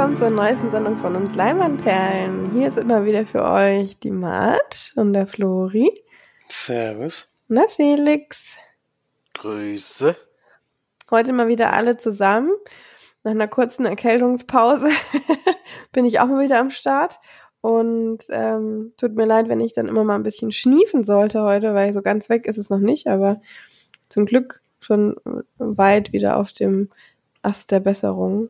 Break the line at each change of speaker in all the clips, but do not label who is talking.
Willkommen zur neuesten Sendung von uns Leinwandperlen. Hier ist immer wieder für euch die Mart und der Flori.
Servus.
Na, Felix.
Grüße.
Heute mal wieder alle zusammen. Nach einer kurzen Erkältungspause bin ich auch mal wieder am Start. Und ähm, tut mir leid, wenn ich dann immer mal ein bisschen schniefen sollte heute, weil so ganz weg ist es noch nicht, aber zum Glück schon weit wieder auf dem Ast der Besserung.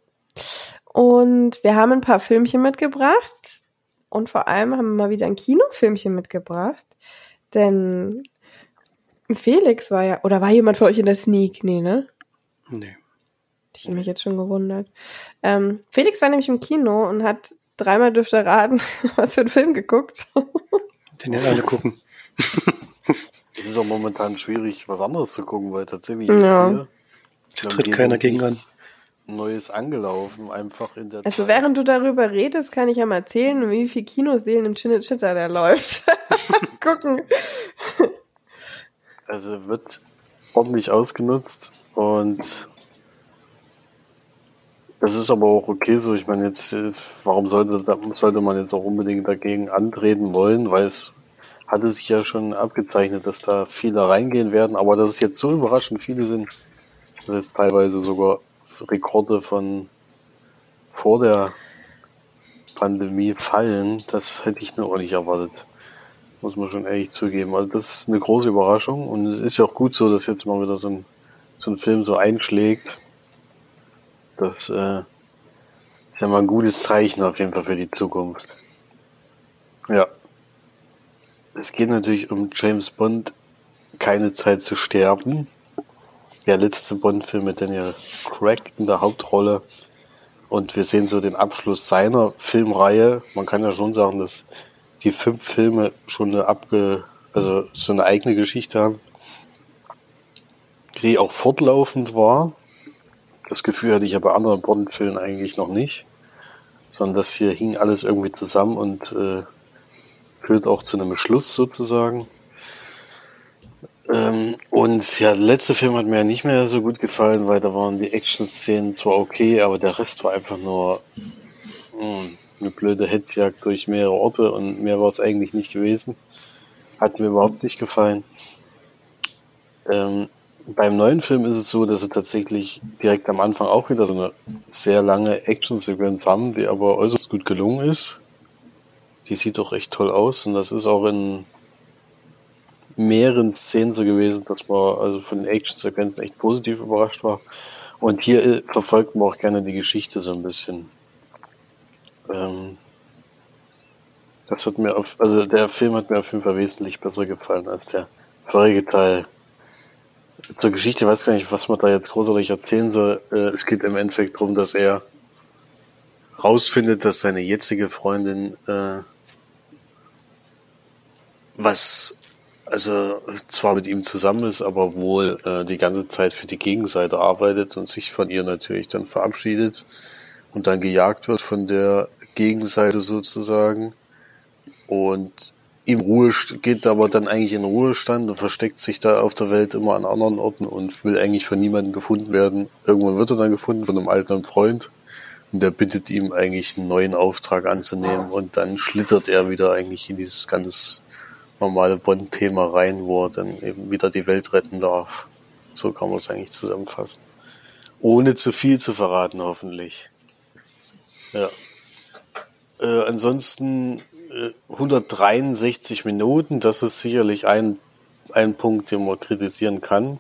Und wir haben ein paar Filmchen mitgebracht. Und vor allem haben wir mal wieder ein Kinofilmchen mitgebracht. Denn Felix war ja, oder war jemand für euch in der Sneak? Nee, ne?
Nee.
Ich habe mich jetzt schon gewundert. Ähm, Felix war nämlich im Kino und hat dreimal dürfte raten, was für einen Film geguckt.
Den ja alle gucken. Es ist auch momentan schwierig, was anderes zu gucken, weil tatsächlich
Ja.
ist hier
Da tritt keiner gegen an.
Neues angelaufen, einfach in der
Also
Zeit.
während du darüber redest, kann ich ja mal erzählen, wie viel Kinoseelen im Chinne Chitter der läuft. Gucken.
Also wird ordentlich ausgenutzt und das ist aber auch okay so. Ich meine jetzt, warum sollte, da- sollte man jetzt auch unbedingt dagegen antreten wollen, weil es hatte sich ja schon abgezeichnet, dass da viele reingehen werden, aber dass es jetzt so überraschend viele sind, dass jetzt teilweise sogar Rekorde von vor der Pandemie fallen, das hätte ich auch nicht erwartet. Muss man schon ehrlich zugeben. Also das ist eine große Überraschung und es ist ja auch gut so, dass jetzt mal wieder so ein, so ein Film so einschlägt. Das äh, ist ja mal ein gutes Zeichen auf jeden Fall für die Zukunft. Ja. Es geht natürlich um James Bond, keine Zeit zu sterben. Der letzte Bond-Film mit Daniel Craig in der Hauptrolle. Und wir sehen so den Abschluss seiner Filmreihe. Man kann ja schon sagen, dass die fünf Filme schon eine abge, also so eine eigene Geschichte haben, die auch fortlaufend war. Das Gefühl hatte ich ja bei anderen Bond-Filmen eigentlich noch nicht, sondern das hier hing alles irgendwie zusammen und äh, führt auch zu einem Schluss sozusagen. Ähm, und ja, der letzte Film hat mir ja nicht mehr so gut gefallen, weil da waren die Action-Szenen zwar okay, aber der Rest war einfach nur mh, eine blöde Hetzjagd durch mehrere Orte und mehr war es eigentlich nicht gewesen. Hat mir überhaupt nicht gefallen. Ähm, beim neuen Film ist es so, dass sie tatsächlich direkt am Anfang auch wieder so eine sehr lange Action-Sequenz haben, die aber äußerst gut gelungen ist. Die sieht doch echt toll aus und das ist auch in mehreren Szenen so gewesen, dass man also von den Action-Sequenzen echt positiv überrascht war. Und hier äh, verfolgt man auch gerne die Geschichte so ein bisschen. Ähm, das hat mir auf, also der Film hat mir auf jeden Fall wesentlich besser gefallen als der vorige Teil. Zur Geschichte weiß gar nicht, was man da jetzt großartig erzählen soll. Äh, es geht im Endeffekt darum, dass er rausfindet, dass seine jetzige Freundin äh, was also zwar mit ihm zusammen ist, aber wohl äh, die ganze Zeit für die Gegenseite arbeitet und sich von ihr natürlich dann verabschiedet und dann gejagt wird von der Gegenseite sozusagen und im Ruhe geht aber dann eigentlich in Ruhestand und versteckt sich da auf der Welt immer an anderen Orten und will eigentlich von niemandem gefunden werden. Irgendwann wird er dann gefunden von einem alten Freund und der bittet ihm eigentlich einen neuen Auftrag anzunehmen und dann schlittert er wieder eigentlich in dieses ganz normale Bond-Thema rein, wo er dann eben wieder die Welt retten darf. So kann man es eigentlich zusammenfassen. Ohne zu viel zu verraten, hoffentlich. Ja. Äh, ansonsten äh, 163 Minuten, das ist sicherlich ein, ein Punkt, den man kritisieren kann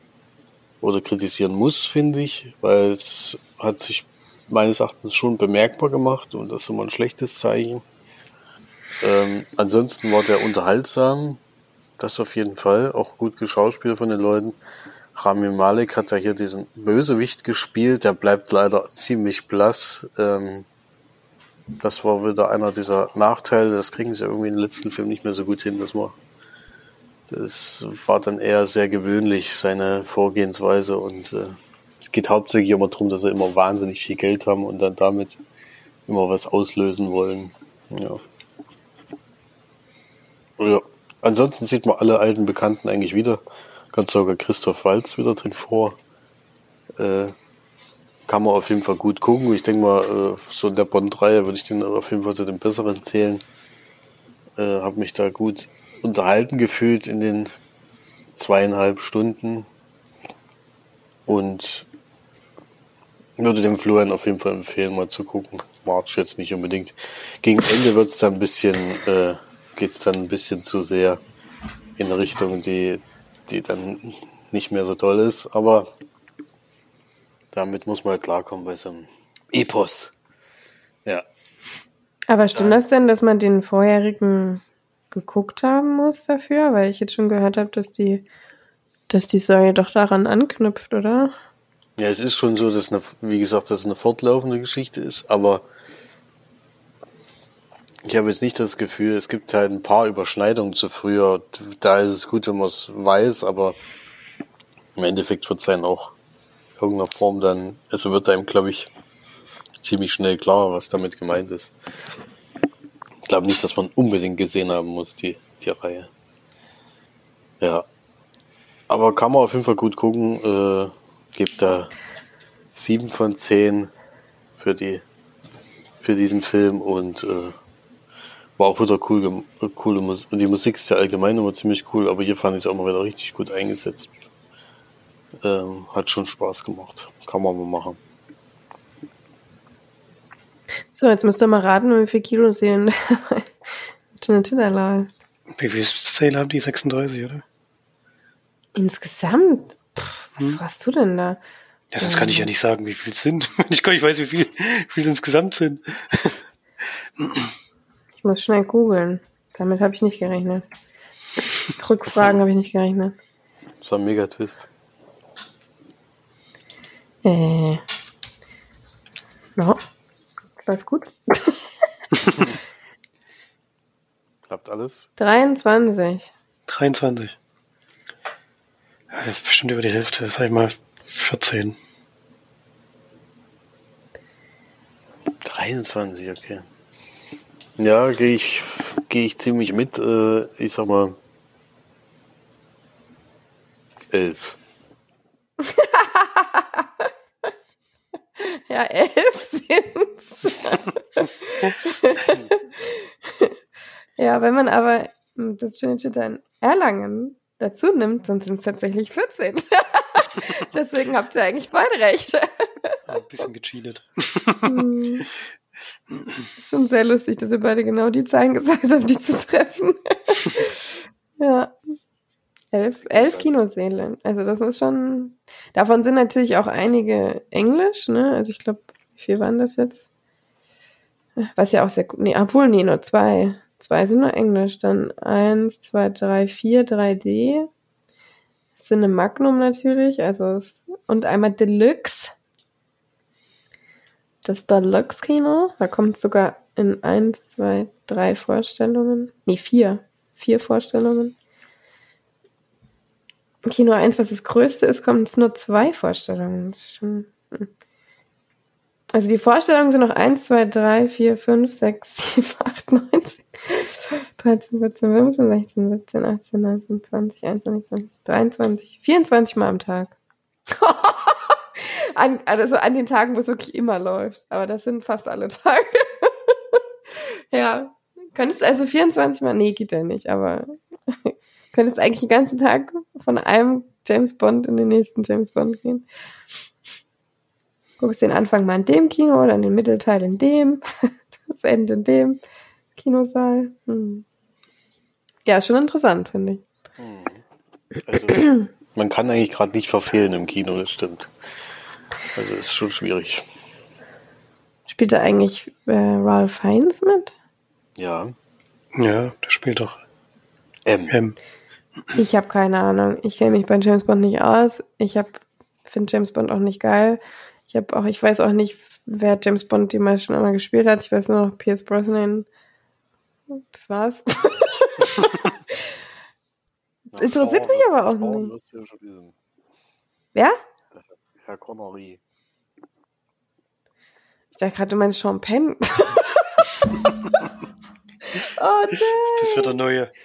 oder kritisieren muss, finde ich, weil es hat sich meines Erachtens schon bemerkbar gemacht und das ist immer ein schlechtes Zeichen. Ähm, ansonsten war der unterhaltsam, das auf jeden Fall, auch gut geschauspielt von den Leuten. Rami Malek hat ja hier diesen Bösewicht gespielt, der bleibt leider ziemlich blass. Ähm, das war wieder einer dieser Nachteile, das kriegen sie irgendwie im letzten Film nicht mehr so gut hin, dass man das war dann eher sehr gewöhnlich, seine Vorgehensweise und äh, es geht hauptsächlich immer darum, dass sie immer wahnsinnig viel Geld haben und dann damit immer was auslösen wollen. Ja. Ja. Ansonsten sieht man alle alten Bekannten eigentlich wieder. Ganz sogar Christoph Walz wieder drin vor. Äh, kann man auf jeden Fall gut gucken. Ich denke mal, äh, so in der Bond-Reihe würde ich den auf jeden Fall zu den besseren zählen. Äh, habe mich da gut unterhalten gefühlt in den zweieinhalb Stunden und würde dem Florian auf jeden Fall empfehlen, mal zu gucken. March jetzt nicht unbedingt. Gegen Ende wird's dann ein bisschen, äh, geht's dann ein bisschen zu sehr in eine Richtung, die, die dann nicht mehr so toll ist, aber damit muss man halt klarkommen bei so einem Epos. Ja.
Aber stimmt das denn, dass man den vorherigen geguckt haben muss dafür? Weil ich jetzt schon gehört habe, dass die, dass die Story doch daran anknüpft, oder?
Ja, es ist schon so, dass eine, wie gesagt, dass es eine fortlaufende Geschichte ist, aber ich habe jetzt nicht das Gefühl, es gibt halt ein paar Überschneidungen zu früher. Da ist es gut, wenn man es weiß, aber im Endeffekt wird es dann auch in irgendeiner Form dann, also wird einem, glaube ich, ziemlich schnell klar, was damit gemeint ist. Ich glaube nicht, dass man unbedingt gesehen haben muss, die, die Reihe. Ja. Aber kann man auf jeden Fall gut gucken. Äh, gibt da sieben von zehn für die für diesen Film und äh, war auch wieder cool, coole Musik. Die Musik ist ja allgemein immer ziemlich cool, aber hier fand ich es auch mal wieder richtig gut eingesetzt. Ähm, hat schon Spaß gemacht. Kann man mal machen.
So, jetzt müsst ihr mal raten, wie viel Kilo sehen.
Wie viel Zähne haben die? 36, oder?
Insgesamt? Puh, was hm. warst du denn da?
Ja, das kann ich ja nicht sagen, wie viel es sind. Ich gar nicht weiß, wie viel, wie viel es insgesamt sind.
Ich muss schnell googeln. Damit habe ich nicht gerechnet. Rückfragen habe ich nicht gerechnet.
Das war ein Mega-Twist.
Äh. No. Läuft gut.
Klappt alles?
23.
23. Ja, bestimmt über die Hälfte, sag ich mal 14.
23, okay. Ja, gehe ich, geh ich ziemlich mit. Äh, ich sag mal elf.
ja, elf sind's. ja, wenn man aber das Schöne dann Erlangen dazu nimmt, dann sind es tatsächlich 14. Deswegen habt ihr eigentlich beide recht.
Ein bisschen gecheatet.
Hm. Ist schon sehr lustig, dass ihr beide genau die Zahlen gesagt habt, die zu treffen. ja. Elf, elf Kinosäle. Also das ist schon. Davon sind natürlich auch einige Englisch, ne? Also ich glaube, wie viel waren das jetzt? Was ja auch sehr gut. Nee, obwohl, nee, nur zwei. Zwei sind nur Englisch. Dann eins, zwei, drei, vier, 3D. Sind eine Magnum natürlich. Also und einmal Deluxe das Deluxe-Kino. Da kommt sogar in eins, zwei, drei Vorstellungen. Nee, vier. Vier Vorstellungen. Kino 1, was das größte ist, kommt nur zwei Vorstellungen. Hm. also die Vorstellungen sind noch 1, 2, 3, 4, 5, 6, 7, 8, 9, 10, 13, 14, 15, 16, 17, 18, 19, 20, 21, 22, 23, 24 Mal am Tag. An, also an den Tagen, wo es wirklich immer läuft. Aber das sind fast alle Tage. ja. Könntest du also 24 Mal, nee, geht ja nicht, aber könntest eigentlich den ganzen Tag von einem James Bond in den nächsten James Bond gehen. Guckst den Anfang mal in dem Kino, dann den Mittelteil in dem, das Ende in dem Kinosaal. Hm. Ja, schon interessant, finde ich.
Hm. Also, man kann eigentlich gerade nicht verfehlen im Kino, das stimmt. Also ist schon schwierig.
Spielt da eigentlich äh, Ralph Fiennes mit?
Ja.
Ja, der spielt doch
M. M.
Ich habe keine Ahnung. Ich kenne mich bei James Bond nicht aus. Ich finde James Bond auch nicht geil. Ich habe auch, ich weiß auch nicht, wer James Bond die meisten schon einmal gespielt hat. Ich weiß nur noch Pierce Brosnan. Das war's. das interessiert mich aber auch nicht. Wer?
Herr Connery.
Ich dachte gerade, du meinst Sean Penn. oh
nein. Das wird der neue.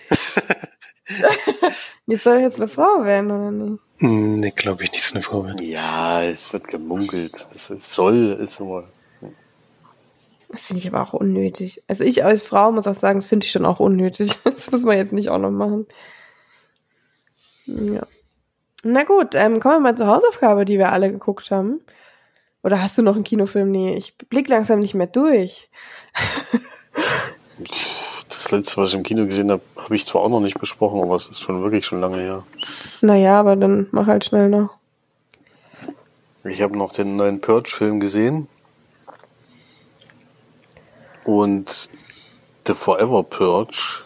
Die soll jetzt eine Frau werden, oder nicht?
Nee, glaube ich nicht, ist eine Vorwelt.
Ja, es wird gemunkelt. Es soll, ist immer.
Das finde ich aber auch unnötig. Also ich als Frau muss auch sagen, das finde ich schon auch unnötig. Das muss man jetzt nicht auch noch machen. Ja. Na gut, ähm, kommen wir mal zur Hausaufgabe, die wir alle geguckt haben. Oder hast du noch einen Kinofilm? Nee, ich blick langsam nicht mehr durch.
Das letzte, was ich im Kino gesehen habe, habe ich zwar auch noch nicht besprochen, aber es ist schon wirklich schon lange her.
Naja, aber dann mach halt schnell noch.
Ich habe noch den neuen Purge-Film gesehen. Und The Forever Purge,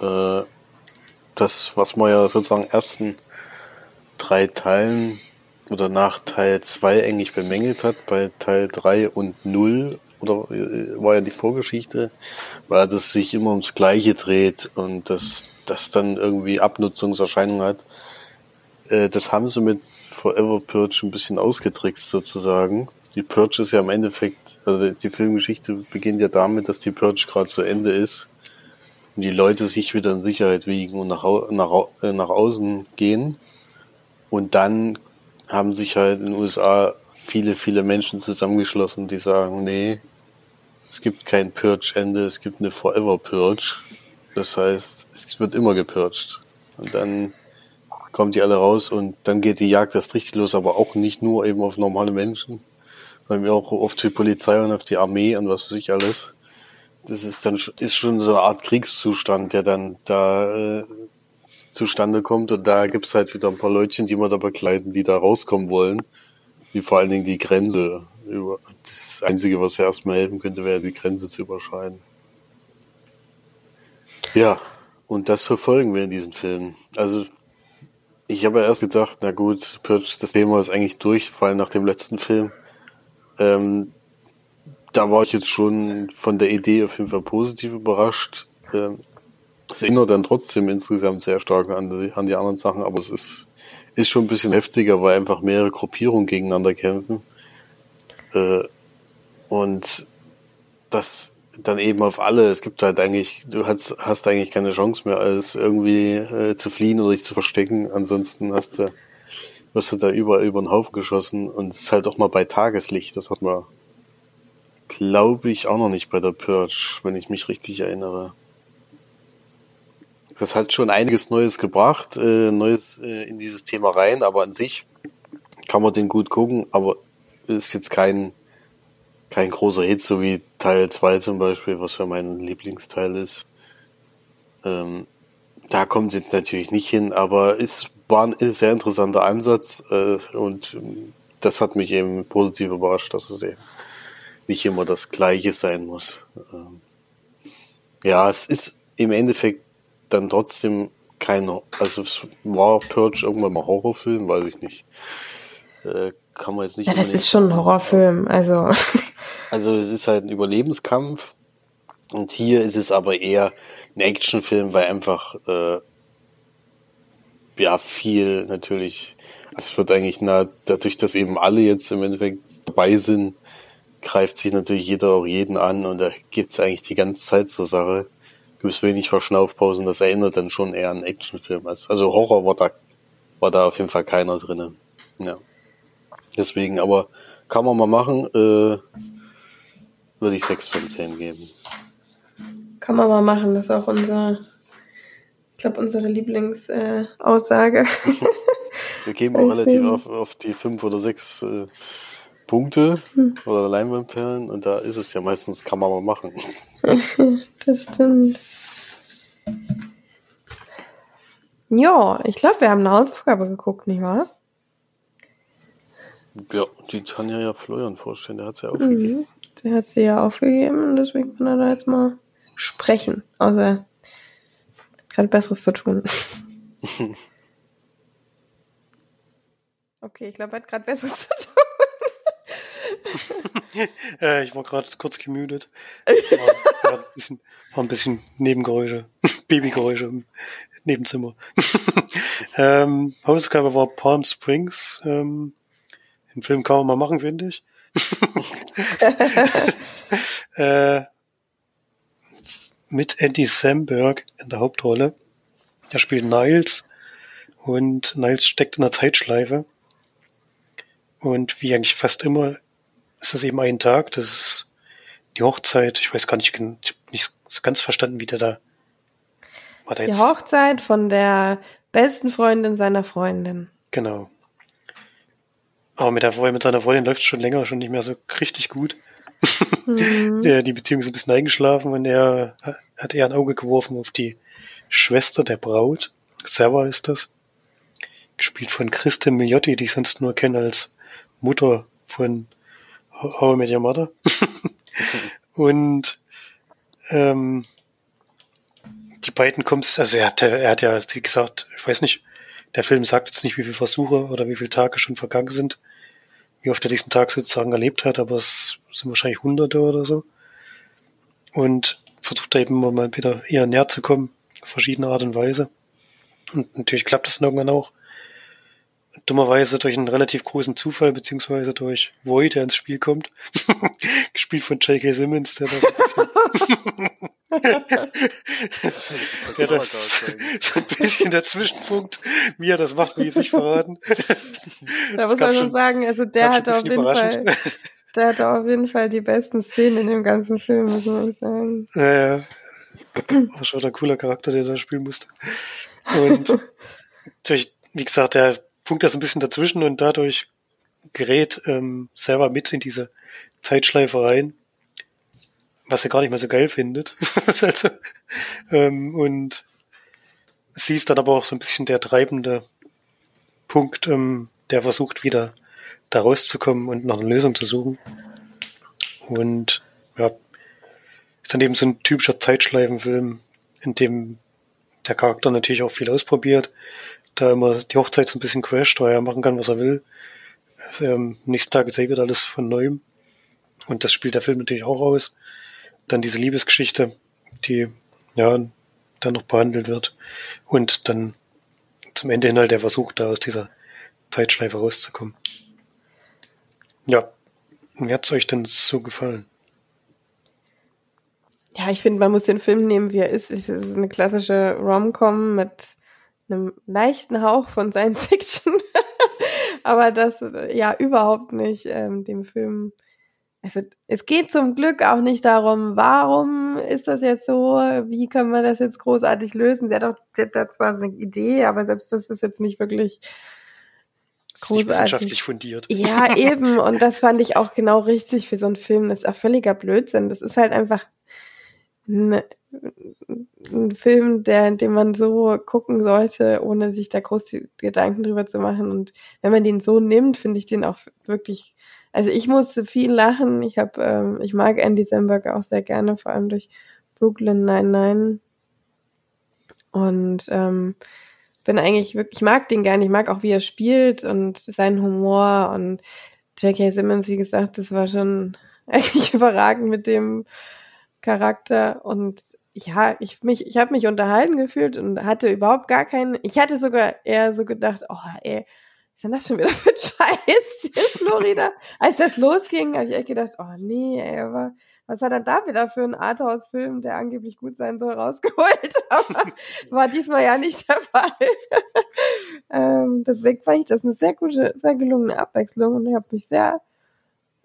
äh, das, was man ja sozusagen ersten drei Teilen oder nach Teil 2 eigentlich bemängelt hat, bei Teil 3 und 0 oder äh, war ja die Vorgeschichte, weil das sich immer ums Gleiche dreht und das, das dann irgendwie Abnutzungserscheinungen hat. Äh, das haben sie mit Forever Purge ein bisschen ausgetrickst sozusagen. Die Purge ist ja im Endeffekt, also die Filmgeschichte beginnt ja damit, dass die Purge gerade zu Ende ist und die Leute sich wieder in Sicherheit wiegen und nach, nach, äh, nach außen gehen. Und dann haben sich halt in den USA viele, viele Menschen zusammengeschlossen, die sagen, nee, es gibt kein Purge-Ende, es gibt eine Forever Purge. Das heißt, es wird immer gepurcht. Und dann kommt die alle raus und dann geht die Jagd erst richtig los, aber auch nicht nur eben auf normale Menschen, weil wir auch oft die Polizei und auf die Armee und was weiß ich alles. Das ist dann ist schon so eine Art Kriegszustand, der dann da äh, zustande kommt und da gibt's halt wieder ein paar Leutchen, die man da begleiten, die da rauskommen wollen, wie vor allen Dingen die Grenze das Einzige, was ja erstmal helfen könnte, wäre die Grenze zu überschreiten. Ja, und das verfolgen wir in diesen Filmen. Also, ich habe ja erst gedacht, na gut, Purge, das Thema ist eigentlich durch, vor allem nach dem letzten Film. Ähm, da war ich jetzt schon von der Idee auf jeden Fall positiv überrascht. Ähm, es erinnert dann trotzdem insgesamt sehr stark an die, an die anderen Sachen, aber es ist, ist schon ein bisschen heftiger, weil einfach mehrere Gruppierungen gegeneinander kämpfen. Äh, und das dann eben auf alle. Es gibt halt eigentlich, du hast, hast eigentlich keine Chance mehr, als irgendwie äh, zu fliehen oder dich zu verstecken. Ansonsten hast du, wirst du da überall über den Haufen geschossen und es ist halt auch mal bei Tageslicht. Das hat man, glaube ich, auch noch nicht bei der Purge, wenn ich mich richtig erinnere. Das hat schon einiges Neues gebracht, äh, Neues äh, in dieses Thema rein, aber an sich kann man den gut gucken, aber ist jetzt kein, kein großer Hit, so wie Teil 2 zum Beispiel, was ja mein Lieblingsteil ist. Ähm, da kommt es jetzt natürlich nicht hin, aber es war ein sehr interessanter Ansatz äh, und das hat mich eben positiv überrascht, dass es eben nicht immer das Gleiche sein muss. Ähm, ja, es ist im Endeffekt dann trotzdem kein, also war Purge irgendwann mal Horrorfilm, weiß ich nicht. Äh, kann man jetzt nicht.
Ja, das ist schon ein Horrorfilm, also.
Also es ist halt ein Überlebenskampf und hier ist es aber eher ein Actionfilm, weil einfach äh, ja viel natürlich. Es wird eigentlich nah, dadurch, dass eben alle jetzt im Endeffekt dabei sind, greift sich natürlich jeder auch jeden an und da gibt's eigentlich die ganze Zeit zur Sache. Gibt es wenig Verschnaufpausen, das erinnert dann schon eher an Actionfilm. Also Horror war da, war da auf jeden Fall keiner drinne. Ja. Deswegen, aber kann man mal machen, äh, würde ich 6 von 10 geben.
Kann man mal machen, das ist auch unser, ich glaube, unsere Lieblingsaussage. Äh,
Wir geben auch relativ auf, auf die 5 oder 6 äh, Punkte hm. oder Leinwandperlen und da ist es ja meistens, kann man mal machen.
das stimmt. Ja, ich glaube, wir haben eine Hausaufgabe geguckt, nicht wahr?
Ja, die Tanja ja Florian vorstellen, der hat sie ja aufgegeben. Mhm,
der hat sie ja aufgegeben und deswegen kann er da jetzt mal sprechen. Außer er gerade Besseres zu tun. okay, ich glaube, er hat gerade Besseres zu tun.
äh, ich war gerade kurz gemüdet. War, war, ein bisschen, war ein bisschen Nebengeräusche, Babygeräusche im Nebenzimmer. ähm, Hausaufgabe war Palm Springs. Ähm, den Film kann man mal machen, finde ich. äh, mit Andy Samberg in der Hauptrolle. Der spielt Niles und Niles steckt in der Zeitschleife. Und wie eigentlich fast immer ist das eben ein Tag, das ist die Hochzeit. Ich weiß gar nicht, ich habe nicht ganz verstanden, wie der da
war. Der die Hochzeit von der besten Freundin seiner Freundin.
Genau. Aber mit, der, mit seiner Freundin läuft es schon länger, schon nicht mehr so richtig gut. Mhm. der, die Beziehung ist ein bisschen eingeschlafen und er hat eher ein Auge geworfen auf die Schwester der Braut. Sarah ist das. Gespielt von Christin Miliotti, die ich sonst nur kenne als Mutter von How I Met Your Mother. und ähm, die beiden kommen, also er hat, er hat ja, wie gesagt, ich weiß nicht, der Film sagt jetzt nicht, wie viele Versuche oder wie viele Tage schon vergangen sind, wie oft er diesen Tag sozusagen erlebt hat, aber es sind wahrscheinlich Hunderte oder so. Und versucht da eben mal wieder eher näher zu kommen, auf verschiedene Art und Weise. Und natürlich klappt das irgendwann auch. Dummerweise durch einen relativ großen Zufall, beziehungsweise durch Void, der ins Spiel kommt. Gespielt von J.K. Simmons, der da so ja, das ist so ein bisschen der Zwischenpunkt, wie er das macht, wie es sich verraten.
Da muss man schon sagen, also der hat auf jeden Fall, der hat auf jeden Fall die besten Szenen in dem ganzen Film, muss man sagen.
Ja, ja. War schon ein cooler Charakter, der da spielen musste. Und durch, wie gesagt, der funkt das ein bisschen dazwischen und dadurch gerät ähm, selber mit in diese Zeitschleife rein was er gar nicht mehr so geil findet. also, ähm, und sie ist dann aber auch so ein bisschen der treibende Punkt, ähm, der versucht wieder da rauszukommen und nach einer Lösung zu suchen. Und ja, ist dann eben so ein typischer Zeitschleifenfilm, in dem der Charakter natürlich auch viel ausprobiert, da immer die Hochzeit so ein bisschen crasht, weil er machen kann, was er will. Ähm, nächsten Tag er wieder alles von neuem. Und das spielt der Film natürlich auch aus dann diese Liebesgeschichte, die ja dann noch behandelt wird und dann zum Ende hin halt der Versuch, da aus dieser Zeitschleife rauszukommen. Ja, wie hat's euch denn so gefallen?
Ja, ich finde, man muss den Film nehmen, wie er ist. Es ist eine klassische Rom-Com mit einem leichten Hauch von Science Fiction. Aber das ja überhaupt nicht ähm, dem Film also es geht zum Glück auch nicht darum, warum ist das jetzt so, wie können wir das jetzt großartig lösen. Sie hat auch sie hat da zwar eine Idee, aber selbst das ist jetzt nicht wirklich
großartig. Wissenschaftlich fundiert.
Ja, eben. Und das fand ich auch genau richtig für so einen Film. Das ist auch völliger Blödsinn. Das ist halt einfach ein, ein Film, der, den man so gucken sollte, ohne sich da groß Gedanken drüber zu machen. Und wenn man den so nimmt, finde ich den auch wirklich also ich musste viel lachen. Ich habe, ähm, ich mag Andy Samberg auch sehr gerne, vor allem durch Brooklyn 99. Und ähm, bin eigentlich wirklich, ich mag den gerne, ich mag auch, wie er spielt und seinen Humor und J.K. Simmons, wie gesagt, das war schon eigentlich überragend mit dem Charakter und ja, ich mich, ich habe mich unterhalten gefühlt und hatte überhaupt gar keinen. Ich hatte sogar eher so gedacht, oh, ey, ist denn das schon wieder für ein Scheiß in Florida? Als das losging, habe ich echt gedacht, oh nee, ey, was hat er da wieder für einen Arthouse-Film, der angeblich gut sein soll, rausgeholt? Aber war diesmal ja nicht der Fall. ähm, deswegen fand ich das eine sehr gute, sehr gelungene Abwechslung und ich habe mich sehr,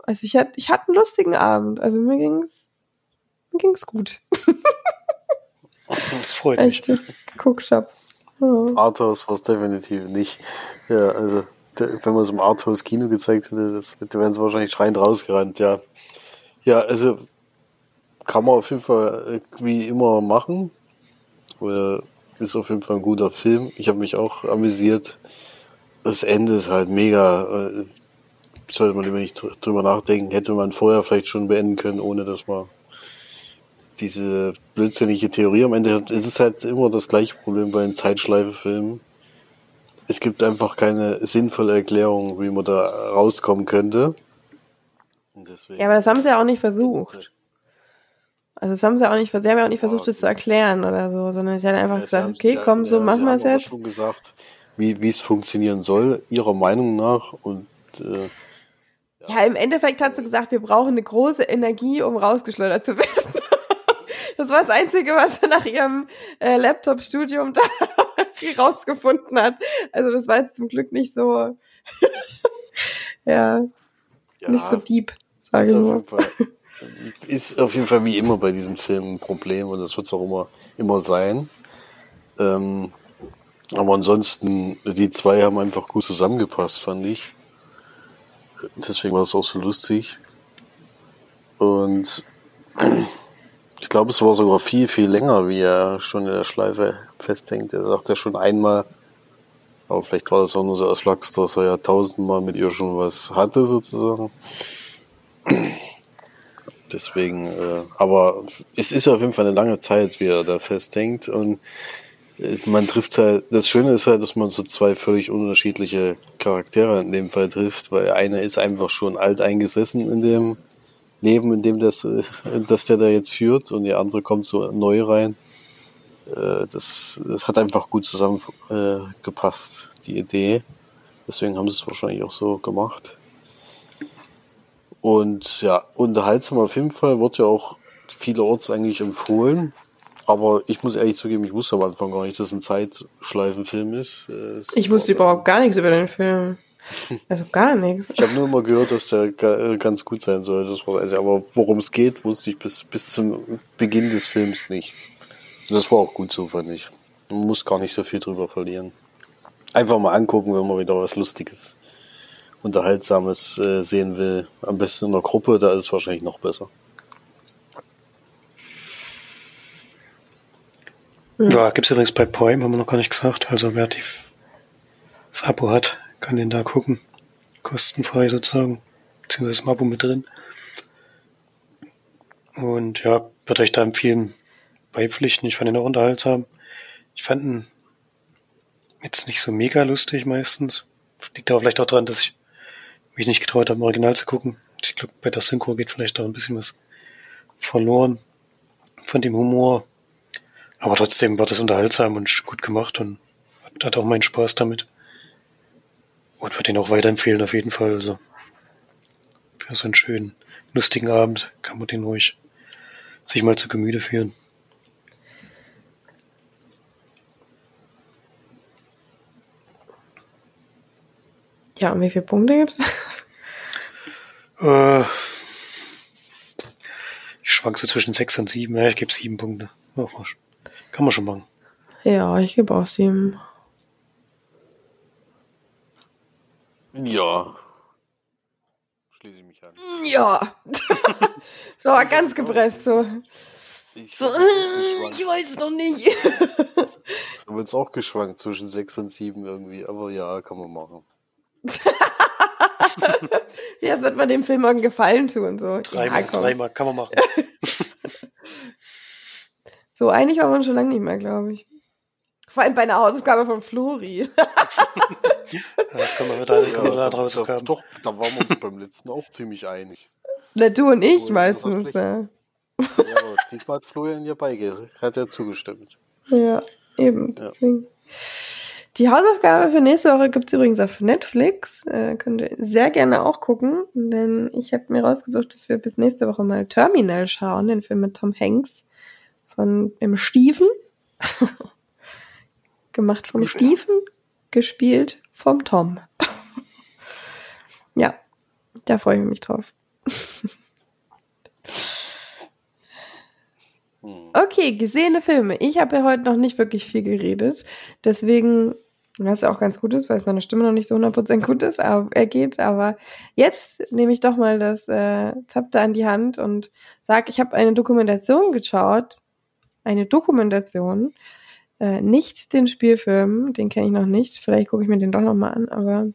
also ich hatte, ich hatte einen lustigen Abend. Also mir ging's, mir ging's gut.
das freut mich.
Ich geguckt habe.
Mhm. Arthouse war es definitiv nicht. Ja, also wenn man es im Arthouse Kino gezeigt hätte, das, da wären sie wahrscheinlich schreiend rausgerannt, ja. Ja, also kann man auf jeden Fall wie immer machen. Oder ist auf jeden Fall ein guter Film. Ich habe mich auch amüsiert. Das Ende ist halt mega. Äh, sollte man lieber nicht drüber nachdenken. Hätte man vorher vielleicht schon beenden können, ohne dass man diese blödsinnige Theorie am Ende, es ist halt immer das gleiche Problem bei den Zeitschleife-Filmen. Es gibt einfach keine sinnvolle Erklärung, wie man da rauskommen könnte.
ja, aber das haben sie ja auch nicht versucht. Also das haben sie auch nicht, sie haben ja auch nicht versucht, das zu erklären oder so, sondern sie haben einfach ja, gesagt, okay, komm, so machen wir es jetzt.
schon gesagt, wie wie es funktionieren soll, ihrer Meinung nach und äh,
ja. ja, im Endeffekt hat sie gesagt, wir brauchen eine große Energie, um rausgeschleudert zu werden. Das war das Einzige, was sie nach ihrem äh, Laptop-Studium da rausgefunden hat. Also das war jetzt zum Glück nicht so, ja,
Ja,
nicht so deep, sage ich mal.
ist auf jeden Fall wie immer bei diesen Filmen ein Problem und das wird es auch immer, immer sein. Ähm, aber ansonsten, die zwei haben einfach gut zusammengepasst, fand ich. Deswegen war es auch so lustig. Und ich glaube, es war sogar viel, viel länger, wie er schon in der Schleife festhängt. Er sagt ja schon einmal, aber vielleicht war das auch nur so aus Flachs, dass er ja tausendmal mit ihr schon was hatte, sozusagen. Deswegen, äh, aber es ist auf jeden Fall eine lange Zeit, wie er da festhängt. Und äh, man trifft halt, das Schöne ist halt, dass man so zwei völlig unterschiedliche Charaktere in dem Fall trifft, weil einer ist einfach schon alt eingesessen in dem Leben, in dem das, äh, das der da jetzt führt, und der andere kommt so neu rein. Äh, das, das hat einfach gut zusammengepasst, äh, die Idee. Deswegen haben sie es wahrscheinlich auch so gemacht. Und ja, unterhaltsam auf jeden Fall, wird ja auch vielerorts eigentlich empfohlen. Aber ich muss ehrlich zugeben, ich wusste am Anfang gar nicht, dass es ein Zeitschleifenfilm ist. Äh, es
Ich wusste überhaupt gar nichts über den Film. Also gar nichts.
Ich habe nur immer gehört, dass der äh, ganz gut sein soll. Das war, also, aber worum es geht, wusste ich bis, bis zum Beginn des Films nicht. Das war auch gut so, fand ich. Man muss gar nicht so viel drüber verlieren. Einfach mal angucken, wenn man wieder was Lustiges, Unterhaltsames äh, sehen will. Am besten in der Gruppe, da ist es wahrscheinlich noch besser.
Ja, gibt's übrigens bei Prime, haben wir noch gar nicht gesagt. Also wer die, das Abo hat, kann den da gucken. Kostenfrei sozusagen. Beziehungsweise im Abo mit drin. Und ja, würde euch da empfehlen, beipflichten. Ich fand ihn auch unterhaltsam. Ich fand ihn jetzt nicht so mega lustig meistens. Liegt aber vielleicht auch daran, dass ich mich nicht getraut habe, im Original zu gucken. Ich glaube, bei der Synchro geht vielleicht auch ein bisschen was verloren von dem Humor. Aber trotzdem war das unterhaltsam und gut gemacht und hat- hat auch meinen Spaß damit. Und würde ihn auch weiterempfehlen, auf jeden Fall. Also für so einen schönen, lustigen Abend kann man den ruhig sich mal zu Gemüte führen.
Ja, und wie viele Punkte gibt's?
Äh, ich schwank so zwischen sechs und sieben. Ja, ich gebe sieben Punkte. Kann man schon machen.
Ja, ich gebe auch sieben.
Ja. Schließe ich mich an.
Ja. so, ganz gepresst, so.
Ich,
So, äh,
jetzt
ich weiß noch nicht.
Ich habe jetzt auch geschwankt zwischen 6 und 7 irgendwie, aber ja, kann man machen.
ja, es wird man dem Film einen Gefallen tun, so.
Dreimal,
ja, komm.
dreimal kann man machen.
So einig war man schon lange nicht mehr, glaube ich. Vor allem bei einer Hausaufgabe von Flori.
Ja, das kann man mit einer
Ja,
kann man da
da,
draus
da,
haben.
doch, da waren wir uns beim letzten auch ziemlich einig.
Na, du und ich meistens.
ist
Ja.
Ja, aber diesmal hat Florian ja beigesetzt, hat ja zugestimmt.
ja, eben.
Ja.
Die Hausaufgabe für nächste Woche gibt's übrigens auf Netflix. Äh, könnt ihr sehr gerne auch gucken, denn ich habe mir rausgesucht, dass wir bis nächste Woche mal Terminal schauen, den Film mit Tom Hanks von dem Stiefen. Gemacht vom Stiefen, gespielt vom Tom. ja, da freue ich mich drauf.
Hm.
Okay, gesehene Filme. Ich habe ja heute noch nicht wirklich viel geredet. Deswegen, was ja auch ganz gut ist, weil meine Stimme noch nicht so 100% gut ist, aber er geht. Aber jetzt nehme ich doch mal das äh, Zepter an die Hand und sage, ich habe eine Dokumentation geschaut. Eine Dokumentation. Äh, nicht den Spielfilm, den kenne ich noch nicht. Vielleicht gucke ich mir den doch noch mal an, aber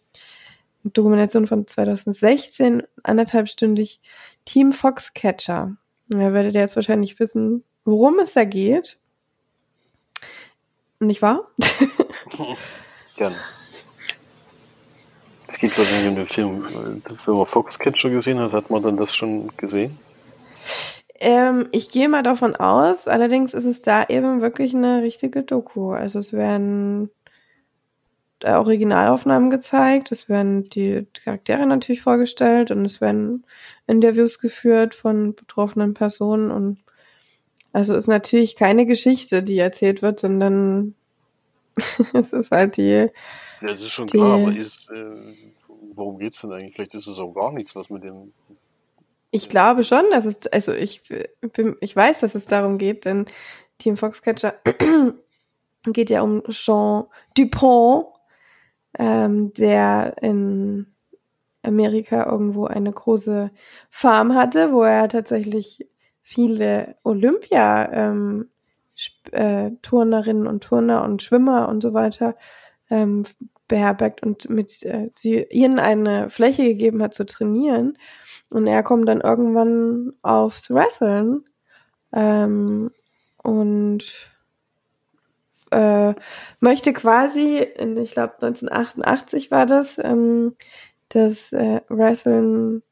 Dokumentation von 2016, anderthalbstündig, Team Foxcatcher. Da werdet ihr jetzt wahrscheinlich wissen, worum es da geht. Nicht wahr?
Gerne. Es geht wahrscheinlich um den Film. Wenn man Foxcatcher gesehen hat, hat man dann das schon gesehen?
Ähm, ich gehe mal davon aus, allerdings ist es da eben wirklich eine richtige Doku. Also es werden äh, Originalaufnahmen gezeigt, es werden die Charaktere natürlich vorgestellt und es werden Interviews geführt von betroffenen Personen und also ist natürlich keine Geschichte, die erzählt wird, sondern es ist halt die. Ja,
das ist schon die, klar, aber ist, äh, worum geht's denn eigentlich? Vielleicht ist es auch gar nichts, was mit dem.
Ich glaube schon, dass es, also ich, ich weiß, dass es darum geht, denn Team Foxcatcher geht ja um Jean Dupont, ähm, der in Amerika irgendwo eine große Farm hatte, wo er tatsächlich viele Olympia ähm, äh, und Turner und Schwimmer und so weiter ähm, beherbergt und mit äh, sie ihnen eine Fläche gegeben hat zu trainieren. Und er kommt dann irgendwann aufs Wrestling ähm, und äh, möchte quasi, in, ich glaube 1988 war das, ähm, das äh, Wrestling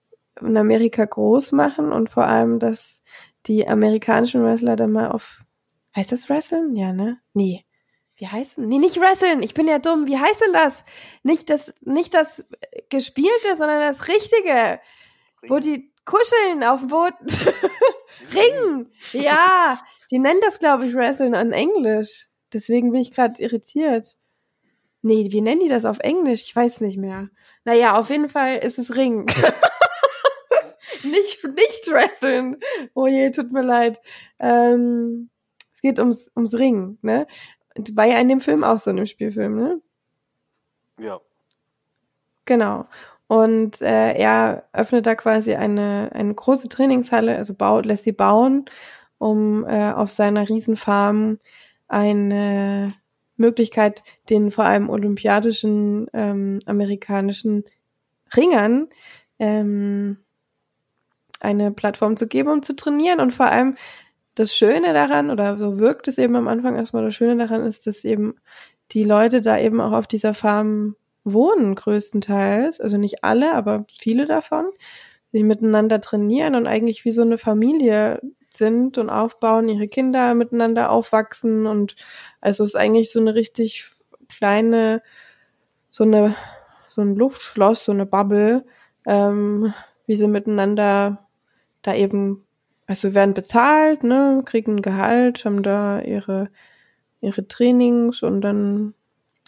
in Amerika groß machen und vor allem, dass die amerikanischen Wrestler dann mal auf, heißt das Wrestling? Ja, ne? Nee. Wie heißt denn? Nee, nicht Wrestling. Ich bin ja dumm. Wie heißt denn das? Nicht das, nicht das Gespielte, sondern das Richtige. Ring. Wo die kuscheln auf dem Boden. Ring! Ja, die nennen das, glaube ich, Wrestling in Englisch. Deswegen bin ich gerade irritiert. Nee, wie nennen die das auf Englisch? Ich weiß nicht mehr. Naja, auf jeden Fall ist es Ring. nicht, nicht Wrestling. Oh je, tut mir leid. Ähm, es geht ums, ums Ring, ne? War ja in dem Film auch so in dem Spielfilm, ne?
Ja.
Genau. Und äh, er öffnet da quasi eine, eine große Trainingshalle, also baut, lässt sie bauen, um äh, auf seiner Riesenfarm eine Möglichkeit, den vor allem olympiadischen ähm, amerikanischen Ringern ähm, eine Plattform zu geben, um zu trainieren. Und vor allem das Schöne daran, oder so wirkt es eben am Anfang erstmal, das Schöne daran ist, dass eben die Leute da eben auch auf dieser Farm wohnen, größtenteils. Also nicht alle, aber viele davon, die miteinander trainieren und eigentlich wie so eine Familie sind und aufbauen, ihre Kinder miteinander aufwachsen und also es ist eigentlich so eine richtig kleine, so eine, so ein Luftschloss, so eine Bubble, ähm, wie sie miteinander da eben, also werden bezahlt, ne, kriegen ein Gehalt, haben da ihre, ihre Trainings und dann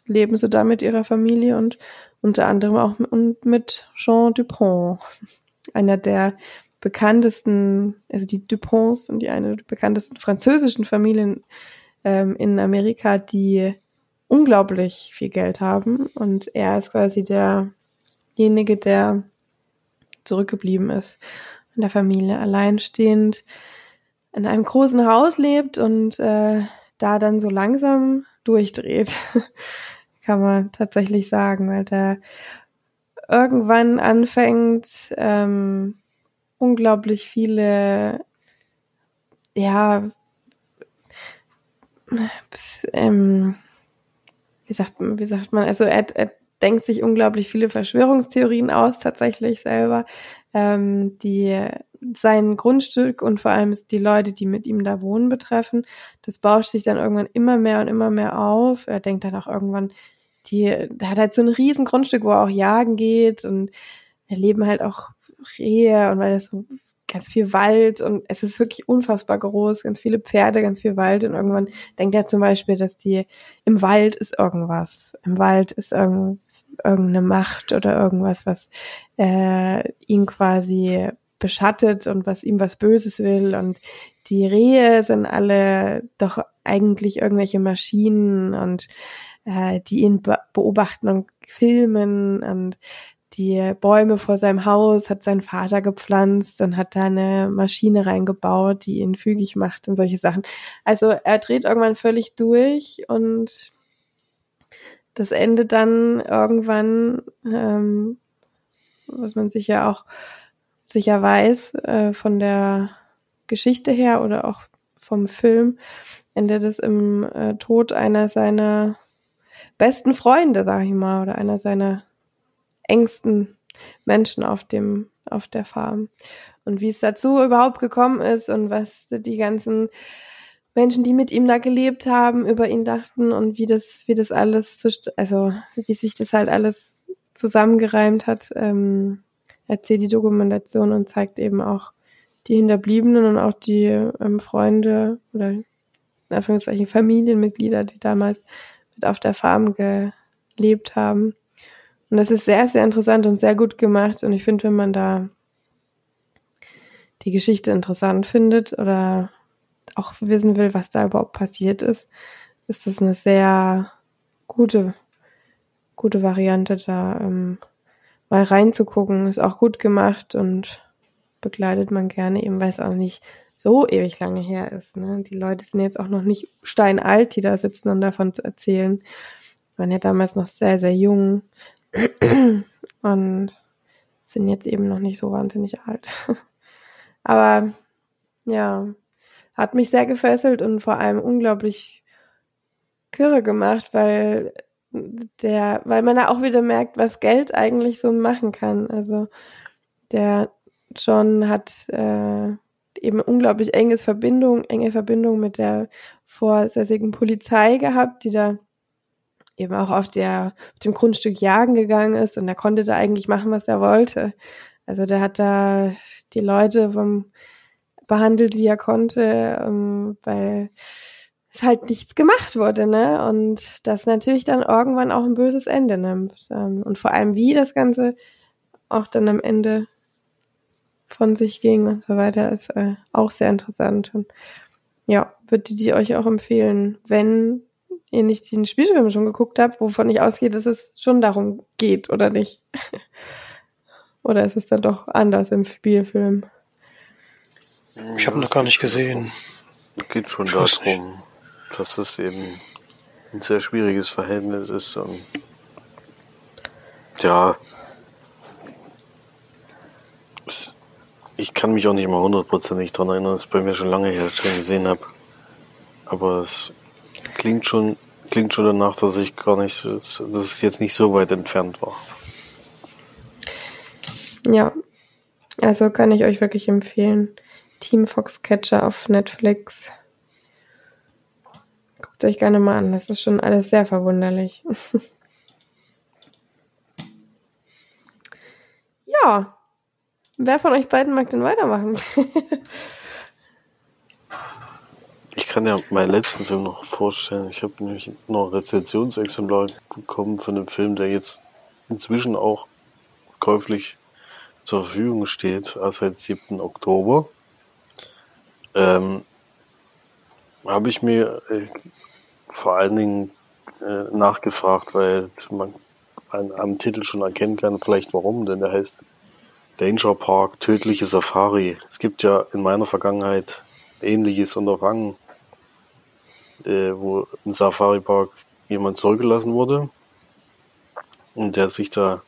leben sie da mit ihrer Familie und unter anderem auch mit, Jean Dupont, einer der bekanntesten, also die Duponts und die eine der bekanntesten französischen Familien ähm, in Amerika, die unglaublich viel Geld haben. Und er ist quasi derjenige, der zurückgeblieben ist in der Familie, alleinstehend in einem großen Haus lebt und äh, da dann so langsam durchdreht, kann man tatsächlich sagen, weil der irgendwann anfängt, ähm, unglaublich viele, ja, ähm, wie sagt, wie sagt man, also er, er denkt sich unglaublich viele Verschwörungstheorien aus, tatsächlich selber, ähm, die sein Grundstück und vor allem die Leute, die mit ihm da wohnen, betreffen. Das bauscht sich dann irgendwann immer mehr und immer mehr auf. Er denkt dann auch irgendwann, die, der hat halt so ein riesen Grundstück, wo er auch jagen geht und er leben halt auch Rehe und weil das so ganz viel Wald und es ist wirklich unfassbar groß, ganz viele Pferde, ganz viel Wald und irgendwann denkt er zum Beispiel, dass die im Wald ist irgendwas, im Wald ist irgend, irgendeine Macht oder irgendwas, was äh, ihn quasi beschattet und was ihm was Böses will und die Rehe sind alle doch eigentlich irgendwelche Maschinen und äh, die ihn be beobachten und filmen und die Bäume vor seinem Haus hat sein Vater gepflanzt und hat da eine Maschine reingebaut, die ihn fügig macht und solche Sachen. Also er dreht irgendwann völlig durch und das endet dann irgendwann, ähm, was man sich ja auch sicher weiß, äh, von der Geschichte her oder auch vom Film, endet es im äh, Tod einer seiner besten Freunde, sag ich mal, oder einer seiner engsten Menschen auf dem, auf der Farm. Und wie es dazu überhaupt gekommen ist und was die ganzen Menschen, die mit ihm da gelebt haben, über ihn dachten und wie das, wie das alles, also wie sich das halt alles zusammengereimt hat, ähm, erzählt die Dokumentation und zeigt eben auch die Hinterbliebenen und auch die ähm, Freunde oder in Anführungszeichen Familienmitglieder, die damals mit auf der Farm gelebt haben. Und das ist sehr, sehr interessant und sehr gut gemacht. Und ich finde, wenn man da die Geschichte interessant findet oder auch wissen will, was da überhaupt passiert ist, ist das eine sehr gute, gute Variante, da ähm, mal reinzugucken. Ist auch gut gemacht und begleitet man gerne, eben weil es auch nicht so ewig lange her ist. Ne? Die Leute sind jetzt auch noch nicht steinalt, die da sitzen und davon erzählen. Waren ja damals noch sehr, sehr jung und sind jetzt eben noch nicht so wahnsinnig alt. Aber ja, hat mich sehr gefesselt und vor allem unglaublich kirre gemacht, weil der, weil man da auch wieder merkt, was Geld eigentlich so machen kann. Also der John hat äh, eben unglaublich enges Verbindung, enge Verbindung mit der vorsässigen Polizei gehabt, die da eben auch auf der auf dem Grundstück jagen gegangen ist und er konnte da eigentlich machen, was er wollte. Also der hat da die Leute vom behandelt, wie er konnte, ähm, weil es halt nichts gemacht wurde, ne? Und das natürlich dann irgendwann auch ein böses Ende nimmt. Ähm, und vor allem, wie das Ganze auch dann am Ende von sich ging und so weiter, ist äh, auch sehr interessant. Und ja, würde die euch auch empfehlen, wenn ihr nicht den Spielfilm schon geguckt habt, wovon ich ausgehe, dass es schon darum geht, oder nicht? oder ist es dann doch anders im Spielfilm?
Ich habe noch gar nicht gesehen.
Es geht schon darum, dass es eben ein sehr schwieriges Verhältnis ist und ja, ich kann mich auch nicht mal hundertprozentig daran erinnern, dass es bei mir schon lange her schon gesehen habe. Aber es klingt schon, klingt schon danach, dass ich gar nicht, dass es jetzt nicht so weit entfernt war.
Ja, also kann ich euch wirklich empfehlen. Team Foxcatcher auf Netflix. Guckt euch gerne mal an. Das ist schon alles sehr verwunderlich. ja. Wer von euch beiden mag denn weitermachen?
ich kann ja meinen letzten Film noch vorstellen. Ich habe nämlich noch ein Rezensionsexemplar bekommen von einem Film, der jetzt inzwischen auch käuflich zur Verfügung steht, seit 7. Oktober. Ähm, habe ich mir äh, vor allen Dingen äh, nachgefragt, weil man an, am Titel schon erkennen kann, vielleicht warum, denn der heißt Danger Park, tödliche Safari. Es gibt ja in meiner Vergangenheit ähnliches Unterfangen, äh, wo im Safari Park jemand zurückgelassen wurde und der sich da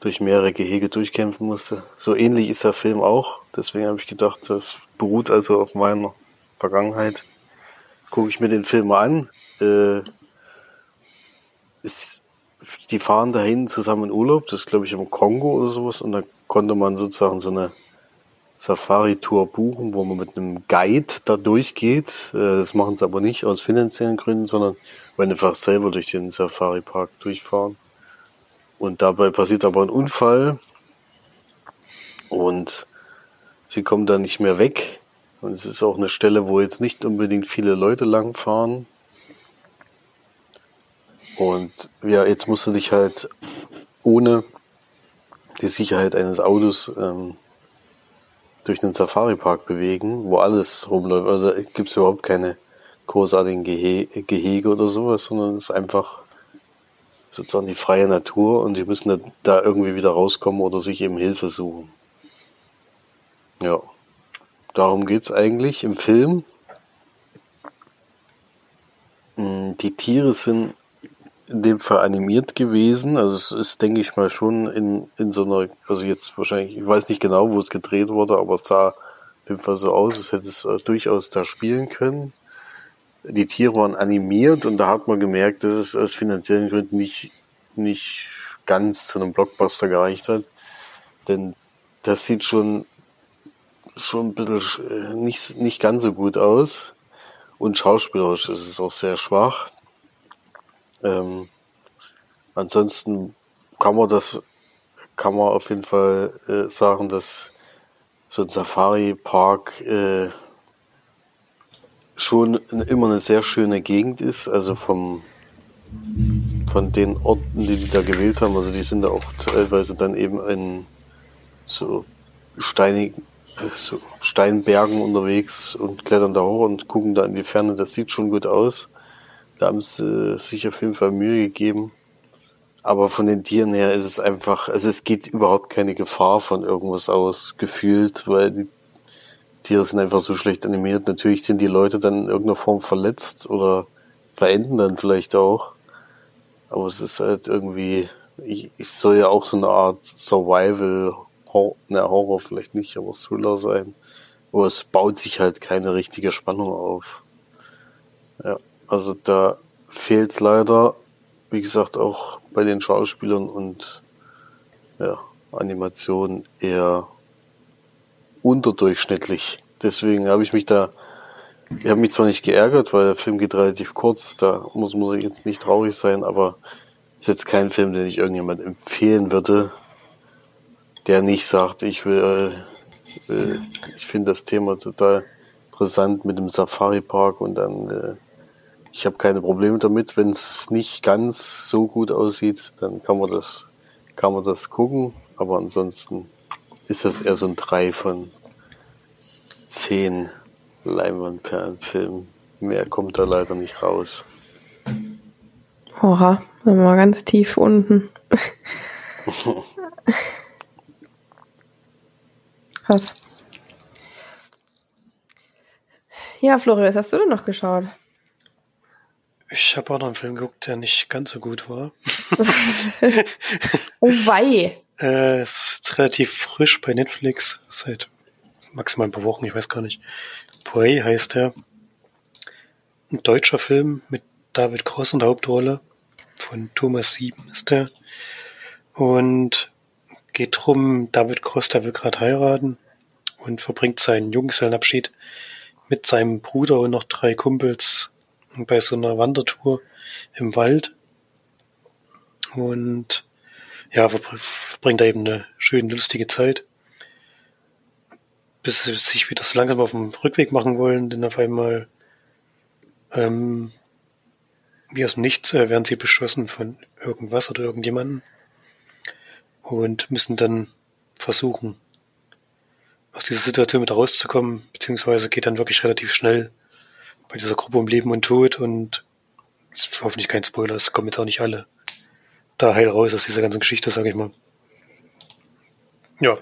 durch mehrere Gehege durchkämpfen musste. So ähnlich ist der Film auch. Deswegen habe ich gedacht, das beruht also auf meiner Vergangenheit. Gucke ich mir den Film an. Äh, ist, die fahren dahin zusammen in Urlaub, das ist glaube ich im Kongo oder sowas, und da konnte man sozusagen so eine Safari-Tour buchen, wo man mit einem Guide da durchgeht. Äh, das machen sie aber nicht aus finanziellen Gründen, sondern wollen einfach selber durch den Safari-Park durchfahren. Und dabei passiert aber ein Unfall und sie kommen da nicht mehr weg. Und es ist auch eine Stelle, wo jetzt nicht unbedingt viele Leute langfahren. Und ja, jetzt musst du dich halt ohne die Sicherheit eines Autos ähm, durch den Safari-Park bewegen, wo alles rumläuft. Also gibt es überhaupt keine großartigen Gehe Gehege oder sowas, sondern es ist einfach sozusagen die freie Natur und die müssen da irgendwie wieder rauskommen oder sich eben Hilfe suchen. Ja, darum geht's eigentlich im Film. Hm, die Tiere sind in dem Fall animiert gewesen. Also es ist, denke ich mal, schon in, in so einer, also jetzt wahrscheinlich, ich weiß nicht genau, wo es gedreht wurde, aber es sah auf jeden Fall so aus, als hätte es äh, durchaus da spielen können. Die Tiere waren animiert und da hat man gemerkt, dass es aus finanziellen Gründen nicht, nicht ganz zu einem Blockbuster gereicht hat. Denn das sieht schon, schon ein bisschen äh, nicht, nicht ganz so gut aus. Und schauspielerisch ist es auch sehr schwach. Ähm, ansonsten kann man das, kann man auf jeden Fall äh, sagen, dass so ein Safari-Park äh, schon immer eine sehr schöne Gegend ist, also vom, von den Orten, die die da gewählt haben. Also die sind da auch teilweise dann eben in so steinigen, so Steinbergen unterwegs und klettern da hoch und gucken da in die Ferne. Das sieht schon gut aus. Da haben sie sich auf jeden Fall Mühe gegeben. Aber von den Tieren her ist es einfach, also es geht überhaupt keine Gefahr von irgendwas aus, gefühlt, weil die Tiere sind einfach so schlecht animiert. Natürlich sind die Leute dann in irgendeiner Form verletzt oder verenden dann vielleicht auch. Aber es ist halt irgendwie, ich, ich soll ja auch so eine Art Survival, Horror, ne, Horror vielleicht nicht, aber Thriller sein. Aber es baut sich halt keine richtige Spannung auf. Ja, also da fehlt es leider, wie gesagt, auch bei den Schauspielern und ja, Animation eher unterdurchschnittlich. Deswegen habe ich mich da, ich habe mich zwar nicht geärgert, weil der Film geht relativ kurz, da muss, muss ich jetzt nicht traurig sein, aber ist jetzt kein Film, den ich irgendjemand empfehlen würde, der nicht sagt, ich will, äh, will ich finde das Thema total interessant mit dem Safari Park und dann, äh, ich habe keine Probleme damit, wenn es nicht ganz so gut aussieht, dann kann man das, kann man das gucken, aber ansonsten ist das eher so ein 3 von 10 Leinwandperlenfilmen. Mehr kommt da leider nicht raus.
Oha, dann mal ganz tief unten. Krass. Ja, Flori, was hast du denn noch geschaut?
Ich habe auch noch einen Film geguckt, der nicht ganz so gut war.
oh wei.
Äh, ist relativ frisch bei Netflix, seit maximal ein paar Wochen, ich weiß gar nicht. Prey heißt er. Ein deutscher Film mit David Cross in der Hauptrolle. Von Thomas Sieben ist der. Und geht drum, David Cross, der will gerade heiraten und verbringt seinen Junggesellenabschied mit seinem Bruder und noch drei Kumpels bei so einer Wandertour im Wald. Und ja, verbringt da eben eine schöne, lustige Zeit. Bis sie sich wieder so langsam auf dem Rückweg machen wollen, denn auf einmal, ähm, wie aus dem Nichts, äh, werden sie beschossen von irgendwas oder irgendjemanden und müssen dann versuchen, aus dieser Situation wieder rauszukommen, beziehungsweise geht dann wirklich relativ schnell bei dieser Gruppe um Leben und Tod und ist hoffentlich kein Spoiler, es kommen jetzt auch nicht alle da heil raus aus dieser ganzen Geschichte, sage ich mal. Ja.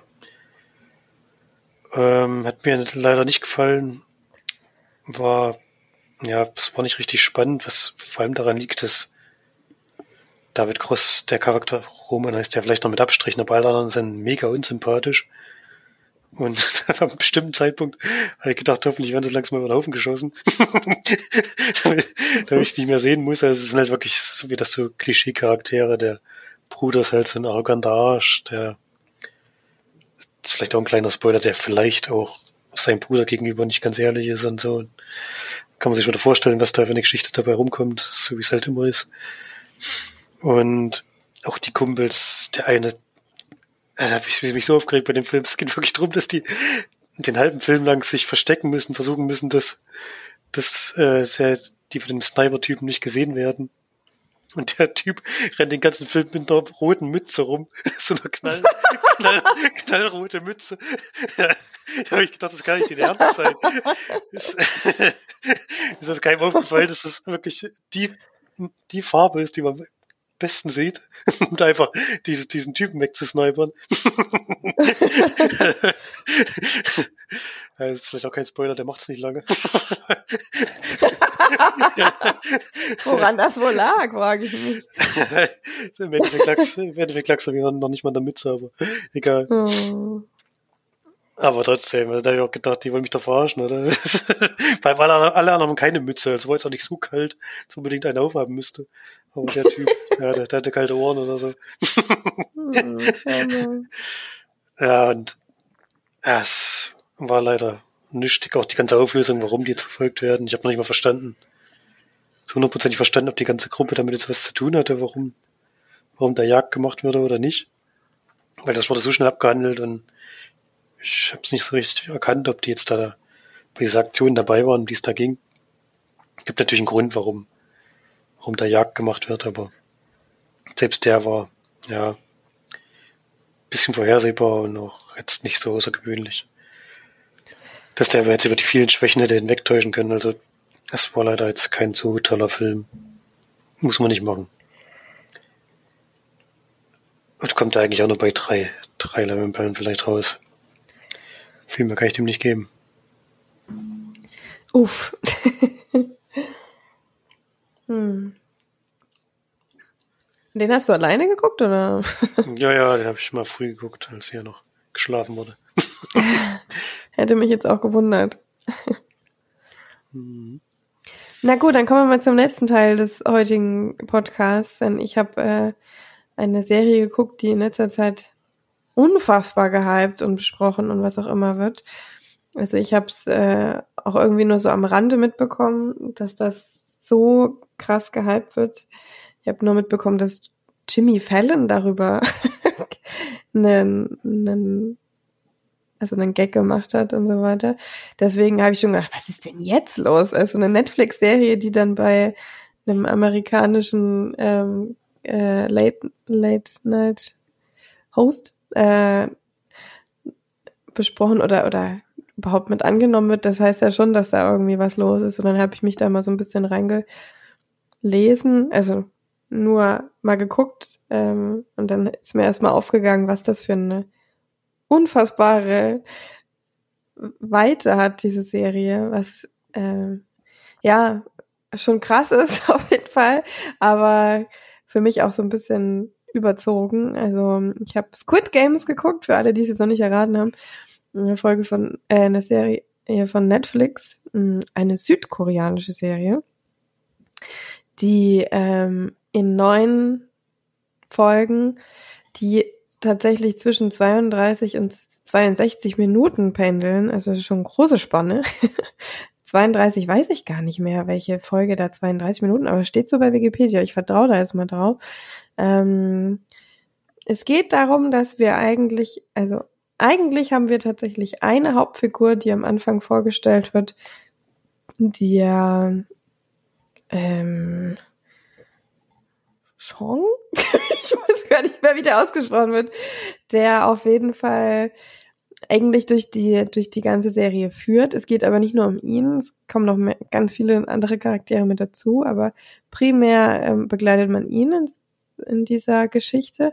Ähm, hat mir leider nicht gefallen. War, ja, es war nicht richtig spannend, was vor allem daran liegt, dass David Cross, der Charakter Roman heißt ja vielleicht noch mit Abstrichen, aber alle anderen sind mega unsympathisch. Und auf einem bestimmten Zeitpunkt habe ich gedacht, hoffentlich werden sie langsam über den Haufen geschossen. damit, damit ich es nicht mehr sehen muss. Also es sind halt wirklich so wie das so Klischee-Charaktere. Der Bruder ist halt so ein arroganter Arsch, der ist vielleicht auch ein kleiner Spoiler, der vielleicht auch seinem Bruder gegenüber nicht ganz ehrlich ist und so. Kann man sich wieder vorstellen, was da für eine Geschichte dabei rumkommt, so wie es halt immer ist. Und auch die Kumpels, der eine also habe ich mich so aufgeregt bei dem Film. Es geht wirklich darum, dass die den halben Film lang sich verstecken müssen, versuchen müssen, dass, dass äh, der, die von dem Sniper-Typen nicht gesehen werden. Und der Typ rennt den ganzen Film mit einer roten Mütze rum. so einer knall, knall, knallrote Mütze. da habe ich gedacht, das kann nicht in Ernst sein. ist, ist das keinem aufgefallen, dass das wirklich die, die Farbe ist, die man besten sieht und einfach diese, diesen Typen wegzusnipern. das ist vielleicht auch kein Spoiler, der macht es nicht lange.
Woran das wohl lag, frage ich mich.
Im Endeffekt lag's, im noch nicht mal in der Mütze, aber egal. Oh. Aber trotzdem, also da habe ich auch gedacht, die wollen mich da verarschen, oder? Weil alle, alle anderen haben keine Mütze, also war es auch nicht so kalt, dass unbedingt eine aufhaben müsste. Aber der Typ, ja, der, der hatte kalte Ohren oder so. ja, und ja, es war leider nüchtig, auch die ganze Auflösung, warum die jetzt verfolgt werden. Ich habe noch nicht mal verstanden, so hundertprozentig verstanden, ob die ganze Gruppe damit jetzt was zu tun hatte, warum, warum da Jagd gemacht wurde oder nicht. Weil das wurde so schnell abgehandelt und ich habe es nicht so richtig erkannt, ob die jetzt da bei dieser Aktion dabei waren, wie es da ging. Es gibt natürlich einen Grund, warum warum da Jagd gemacht wird, aber selbst der war, ja, bisschen vorhersehbar und auch jetzt nicht so außergewöhnlich. Dass der jetzt über die vielen Schwächen hätte hinwegtäuschen können, also es war leider jetzt kein so toller Film. Muss man nicht machen. Und kommt eigentlich auch nur bei drei, drei Lemon vielleicht raus. Viel mehr kann ich dem nicht geben.
Uff. hm. Den hast du alleine geguckt, oder?
ja, ja, den habe ich mal früh geguckt, als hier noch geschlafen wurde.
Hätte mich jetzt auch gewundert. hm. Na gut, dann kommen wir mal zum letzten Teil des heutigen Podcasts, denn ich habe äh, eine Serie geguckt, die in letzter Zeit unfassbar gehypt und besprochen und was auch immer wird. Also ich habe es äh, auch irgendwie nur so am Rande mitbekommen, dass das so krass gehypt wird. Ich habe nur mitbekommen, dass Jimmy Fallon darüber einen, einen, also einen Gag gemacht hat und so weiter. Deswegen habe ich schon gedacht, was ist denn jetzt los? Also eine Netflix-Serie, die dann bei einem amerikanischen ähm, äh, Late, Late Night Host äh, besprochen oder, oder überhaupt mit angenommen wird, das heißt ja schon, dass da irgendwie was los ist. Und dann habe ich mich da mal so ein bisschen reingelesen, also nur mal geguckt ähm, und dann ist mir erstmal aufgegangen, was das für eine unfassbare Weite hat, diese Serie, was äh, ja schon krass ist auf jeden Fall, aber für mich auch so ein bisschen überzogen. Also ich habe Squid Games geguckt, für alle, die es noch nicht erraten haben eine Folge von, äh, eine Serie von Netflix, hm, eine südkoreanische Serie, die ähm, in neun Folgen, die tatsächlich zwischen 32 und 62 Minuten pendeln, also schon große Spanne. 32 weiß ich gar nicht mehr, welche Folge da 32 Minuten, aber steht so bei Wikipedia. Ich vertraue da jetzt mal drauf. Ähm, es geht darum, dass wir eigentlich, also eigentlich haben wir tatsächlich eine Hauptfigur, die am Anfang vorgestellt wird, die ja ähm, Chong? ich weiß gar nicht mehr, wie der ausgesprochen wird, der auf jeden Fall eigentlich durch die, durch die ganze Serie führt. Es geht aber nicht nur um ihn, es kommen noch mehr, ganz viele andere Charaktere mit dazu, aber primär ähm, begleitet man ihn in, in dieser Geschichte.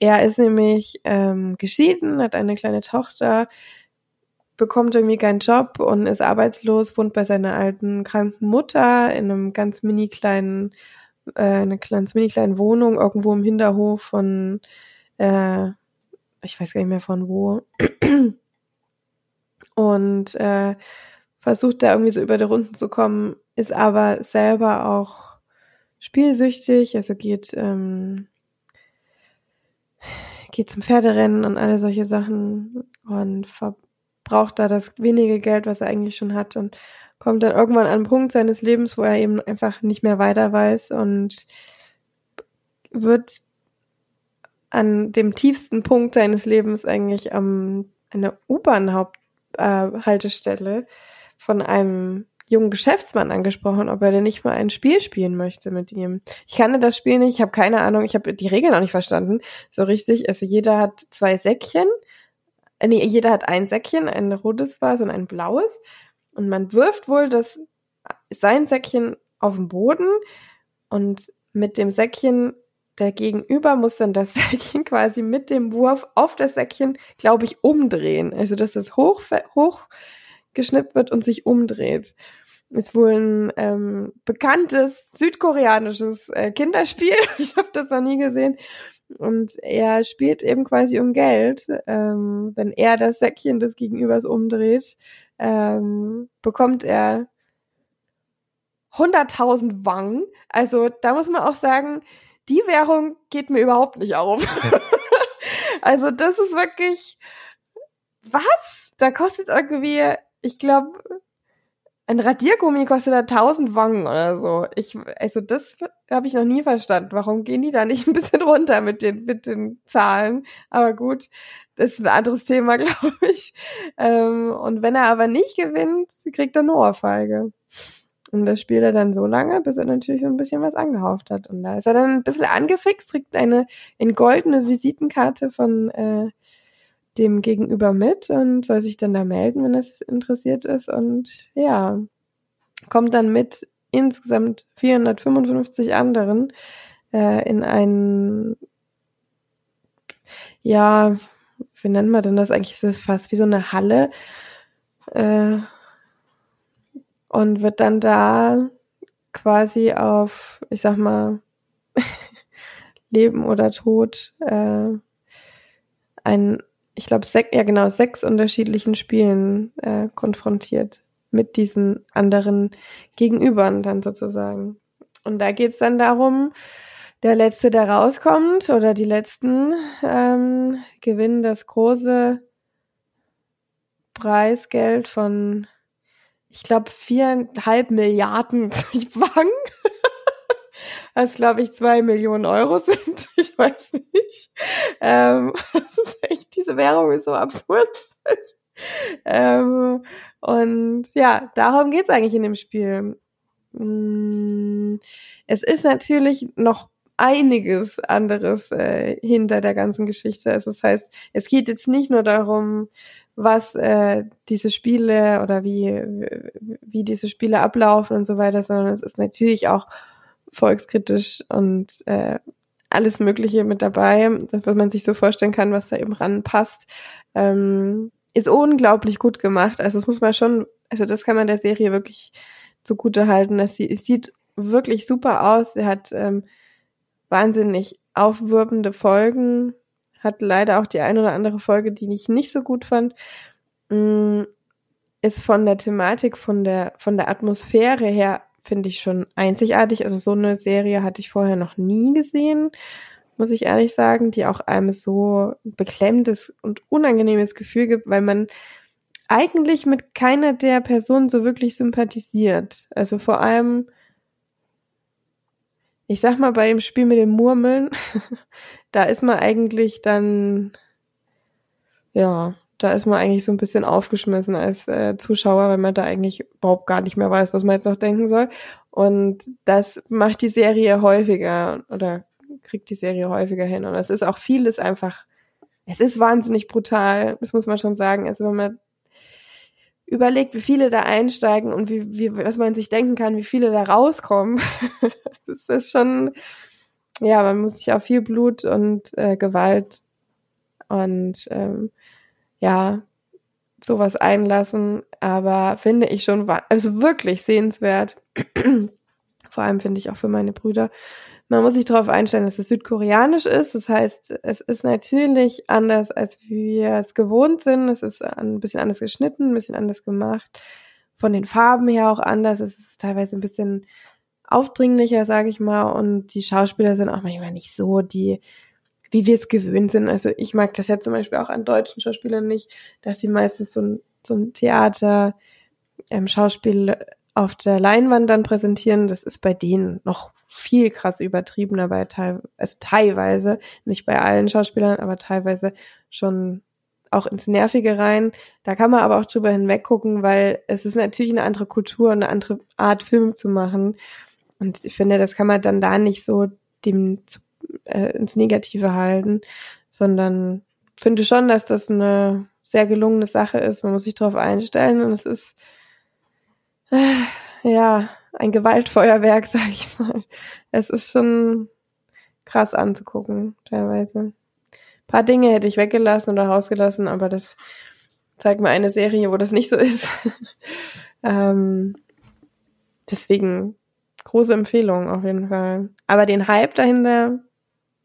Er ist nämlich ähm, geschieden, hat eine kleine Tochter, bekommt irgendwie keinen Job und ist arbeitslos, wohnt bei seiner alten kranken Mutter in einem ganz mini kleinen, äh, eine ganz mini kleinen Wohnung irgendwo im Hinterhof von, äh, ich weiß gar nicht mehr von wo. Und äh, versucht da irgendwie so über die Runden zu kommen, ist aber selber auch spielsüchtig, also geht ähm, geht zum Pferderennen und alle solche Sachen und verbraucht da das wenige Geld, was er eigentlich schon hat und kommt dann irgendwann an einen Punkt seines Lebens, wo er eben einfach nicht mehr weiter weiß und wird an dem tiefsten Punkt seines Lebens eigentlich am eine U-Bahn-Haupthaltestelle äh, von einem jungen Geschäftsmann angesprochen, ob er denn nicht mal ein Spiel spielen möchte mit ihm. Ich kannte das Spiel nicht, ich habe keine Ahnung, ich habe die Regeln auch nicht verstanden. So richtig, also jeder hat zwei Säckchen, äh, nee, jeder hat ein Säckchen, ein rotes war und ein blaues. Und man wirft wohl das sein Säckchen auf den Boden und mit dem Säckchen der Gegenüber muss dann das Säckchen quasi mit dem Wurf auf das Säckchen, glaube ich, umdrehen. Also dass es hoch, hoch geschnippt wird und sich umdreht. Ist wohl ein ähm, bekanntes südkoreanisches äh, Kinderspiel. Ich habe das noch nie gesehen. Und er spielt eben quasi um Geld. Ähm, wenn er das Säckchen des Gegenübers umdreht, ähm, bekommt er 100.000 Wang. Also da muss man auch sagen, die Währung geht mir überhaupt nicht auf. also das ist wirklich, was? Da kostet irgendwie ich glaube, ein Radiergummi kostet da 1000 Wangen oder so. Ich, also das habe ich noch nie verstanden. Warum gehen die da nicht ein bisschen runter mit den, mit den Zahlen? Aber gut, das ist ein anderes Thema, glaube ich. Ähm, und wenn er aber nicht gewinnt, kriegt er eine Ohrfeige. Und das spielt er dann so lange, bis er natürlich so ein bisschen was angehaucht hat. Und da ist er dann ein bisschen angefixt, kriegt eine in goldene Visitenkarte von äh, dem Gegenüber mit und soll sich dann da melden, wenn es interessiert ist. Und ja, kommt dann mit insgesamt 455 anderen äh, in ein, ja, wie nennt man denn das eigentlich? Ist das fast wie so eine Halle. Äh, und wird dann da quasi auf, ich sag mal, Leben oder Tod äh, ein, ich glaube, sech, ja genau, sechs unterschiedlichen Spielen äh, konfrontiert mit diesen anderen Gegenübern dann sozusagen. Und da geht's dann darum, der Letzte, der rauskommt, oder die Letzten ähm, gewinnen das große Preisgeld von ich glaube, viereinhalb Milliarden Zwang. Was, glaube ich, zwei Millionen Euro sind. Ich weiß nicht. Ähm, Währung ist so absurd. ähm, und ja, darum geht's eigentlich in dem Spiel. Mm, es ist natürlich noch einiges anderes äh, hinter der ganzen Geschichte. Also das heißt, es geht jetzt nicht nur darum, was äh, diese Spiele oder wie, wie diese Spiele ablaufen und so weiter, sondern es ist natürlich auch volkskritisch und äh, alles Mögliche mit dabei, was man sich so vorstellen kann, was da eben ranpasst, ähm, ist unglaublich gut gemacht. Also das muss man schon, also das kann man der Serie wirklich zugute halten, dass sie, es sieht wirklich super aus. Sie hat ähm, wahnsinnig aufwirbende Folgen, hat leider auch die ein oder andere Folge, die ich nicht so gut fand. Mm, ist von der Thematik, von der, von der Atmosphäre her, finde ich schon einzigartig. Also so eine Serie hatte ich vorher noch nie gesehen, muss ich ehrlich sagen, die auch einem so beklemmendes und unangenehmes Gefühl gibt, weil man eigentlich mit keiner der Personen so wirklich sympathisiert. Also vor allem ich sag mal, bei dem Spiel mit den Murmeln, da ist man eigentlich dann, ja, da ist man eigentlich so ein bisschen aufgeschmissen als äh, Zuschauer, weil man da eigentlich überhaupt gar nicht mehr weiß, was man jetzt noch denken soll. Und das macht die Serie häufiger oder kriegt die Serie häufiger hin. Und es ist auch vieles einfach, es ist wahnsinnig brutal, das muss man schon sagen. Also wenn man überlegt, wie viele da einsteigen und wie, wie, was man sich denken kann, wie viele da rauskommen. das ist schon, ja, man muss sich auf viel Blut und äh, Gewalt und ähm, ja, sowas einlassen, aber finde ich schon, also wirklich sehenswert. Vor allem finde ich auch für meine Brüder. Man muss sich darauf einstellen, dass es südkoreanisch ist. Das heißt, es ist natürlich anders, als wir es gewohnt sind. Es ist ein bisschen anders geschnitten, ein bisschen anders gemacht. Von den Farben her auch anders. Es ist teilweise ein bisschen aufdringlicher, sage ich mal. Und die Schauspieler sind auch manchmal nicht so die, wie wir es gewöhnt sind. Also ich mag das ja zum Beispiel auch an deutschen Schauspielern nicht, dass sie meistens so ein, so ein Theater, ähm, Schauspiel auf der Leinwand dann präsentieren. Das ist bei denen noch viel krass übertriebener bei teil also teilweise, nicht bei allen Schauspielern, aber teilweise schon auch ins Nervige rein. Da kann man aber auch drüber hinweg gucken, weil es ist natürlich eine andere Kultur, eine andere Art Film zu machen. Und ich finde, das kann man dann da nicht so dem äh, ins Negative halten, sondern finde schon, dass das eine sehr gelungene Sache ist. Man muss sich darauf einstellen und es ist äh, ja ein Gewaltfeuerwerk, sag ich mal. Es ist schon krass anzugucken, teilweise. Ein paar Dinge hätte ich weggelassen oder rausgelassen, aber das zeigt mir eine Serie, wo das nicht so ist. ähm, deswegen große Empfehlung auf jeden Fall. Aber den Hype dahinter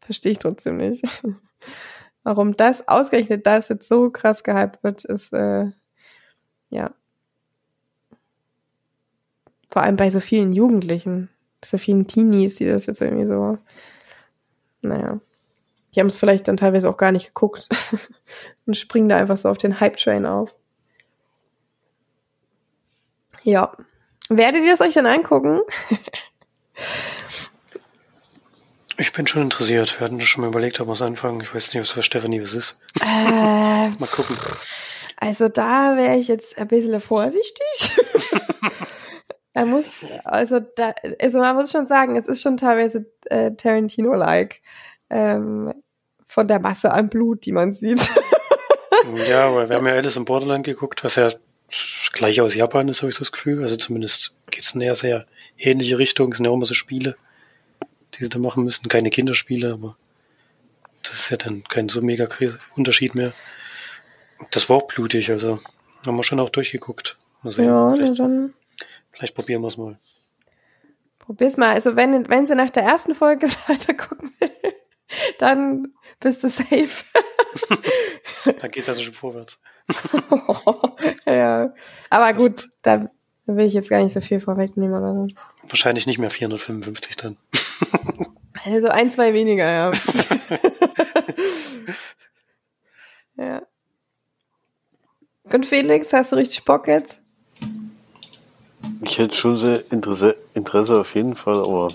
verstehe ich trotzdem nicht. Warum das ausgerechnet das jetzt so krass gehypt wird, ist äh, ja vor allem bei so vielen Jugendlichen, so vielen Teenies, die das jetzt irgendwie so, naja. Die haben es vielleicht dann teilweise auch gar nicht geguckt und springen da einfach so auf den Hype-Train auf. Ja. Werdet ihr es euch dann angucken?
ich bin schon interessiert. Wir hatten schon mal überlegt, ob wir es anfangen. Ich weiß nicht, ob es für Stephanie was ist.
Äh,
mal gucken.
Also da wäre ich jetzt ein bisschen vorsichtig. Da muss, also da, also man muss schon sagen, es ist schon teilweise äh, Tarantino-like. Ähm, von der Masse an Blut, die man sieht.
Ja, aber wir haben ja Alice im Borderland geguckt, was ja gleich aus Japan ist, habe ich so das Gefühl. Also zumindest geht es in eine sehr ähnliche Richtung. Es sind ja auch immer so Spiele, die sie da machen müssen. Keine Kinderspiele, aber das ist ja dann kein so mega Unterschied mehr. Das war auch blutig, also haben wir schon auch durchgeguckt. Mal sehen,
ja,
vielleicht,
dann
vielleicht probieren wir es mal.
probier's mal. Also wenn, wenn sie nach der ersten Folge weiter gucken will, dann bist du safe.
Dann geht es also schon vorwärts.
ja. Aber gut, da, da will ich jetzt gar nicht so viel vorwegnehmen oder so.
Wahrscheinlich nicht mehr 455 dann.
Also ein, zwei weniger, ja. ja. Und Felix, hast du richtig Bock jetzt?
Ich hätte schon sehr Interesse, Interesse auf jeden Fall, aber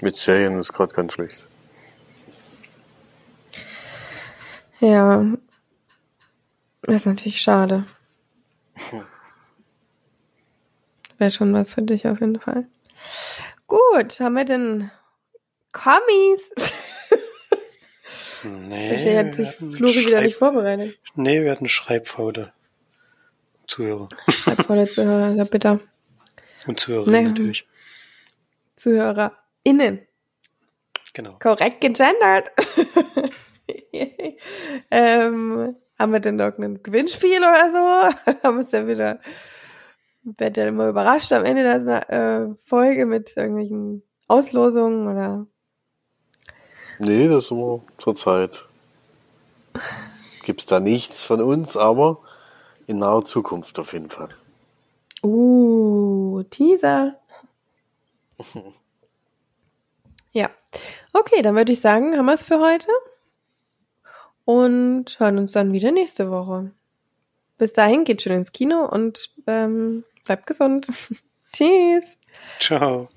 mit Serien ist gerade ganz schlecht.
Ja. Das ist natürlich schade. Wäre schon was für dich auf jeden Fall. Gut, haben wir denn Kommis?
Nee,
Ich hat sich
wir hatten
Flori wieder
Schreib-
nicht vorbereitet.
Nee, wir hatten Schreibfaule. Zuhörer.
Volle Zuhörer, ja bitte.
Und Zuhörerinnen
Nee.
natürlich.
ZuhörerInnen.
Genau.
Korrekt gegendert. ähm, haben wir denn noch ein Gewinnspiel oder so? haben wir es dann wieder. Werd ja immer überrascht am Ende der äh, Folge mit irgendwelchen Auslosungen oder.
Nee, das sind wir zurzeit. Gibt's da nichts von uns, aber in naher Zukunft auf jeden Fall.
Uh, Teaser. ja. Okay, dann würde ich sagen, haben wir es für heute. Und hören uns dann wieder nächste Woche. Bis dahin geht schön ins Kino und ähm, bleibt gesund. Tschüss.
Ciao.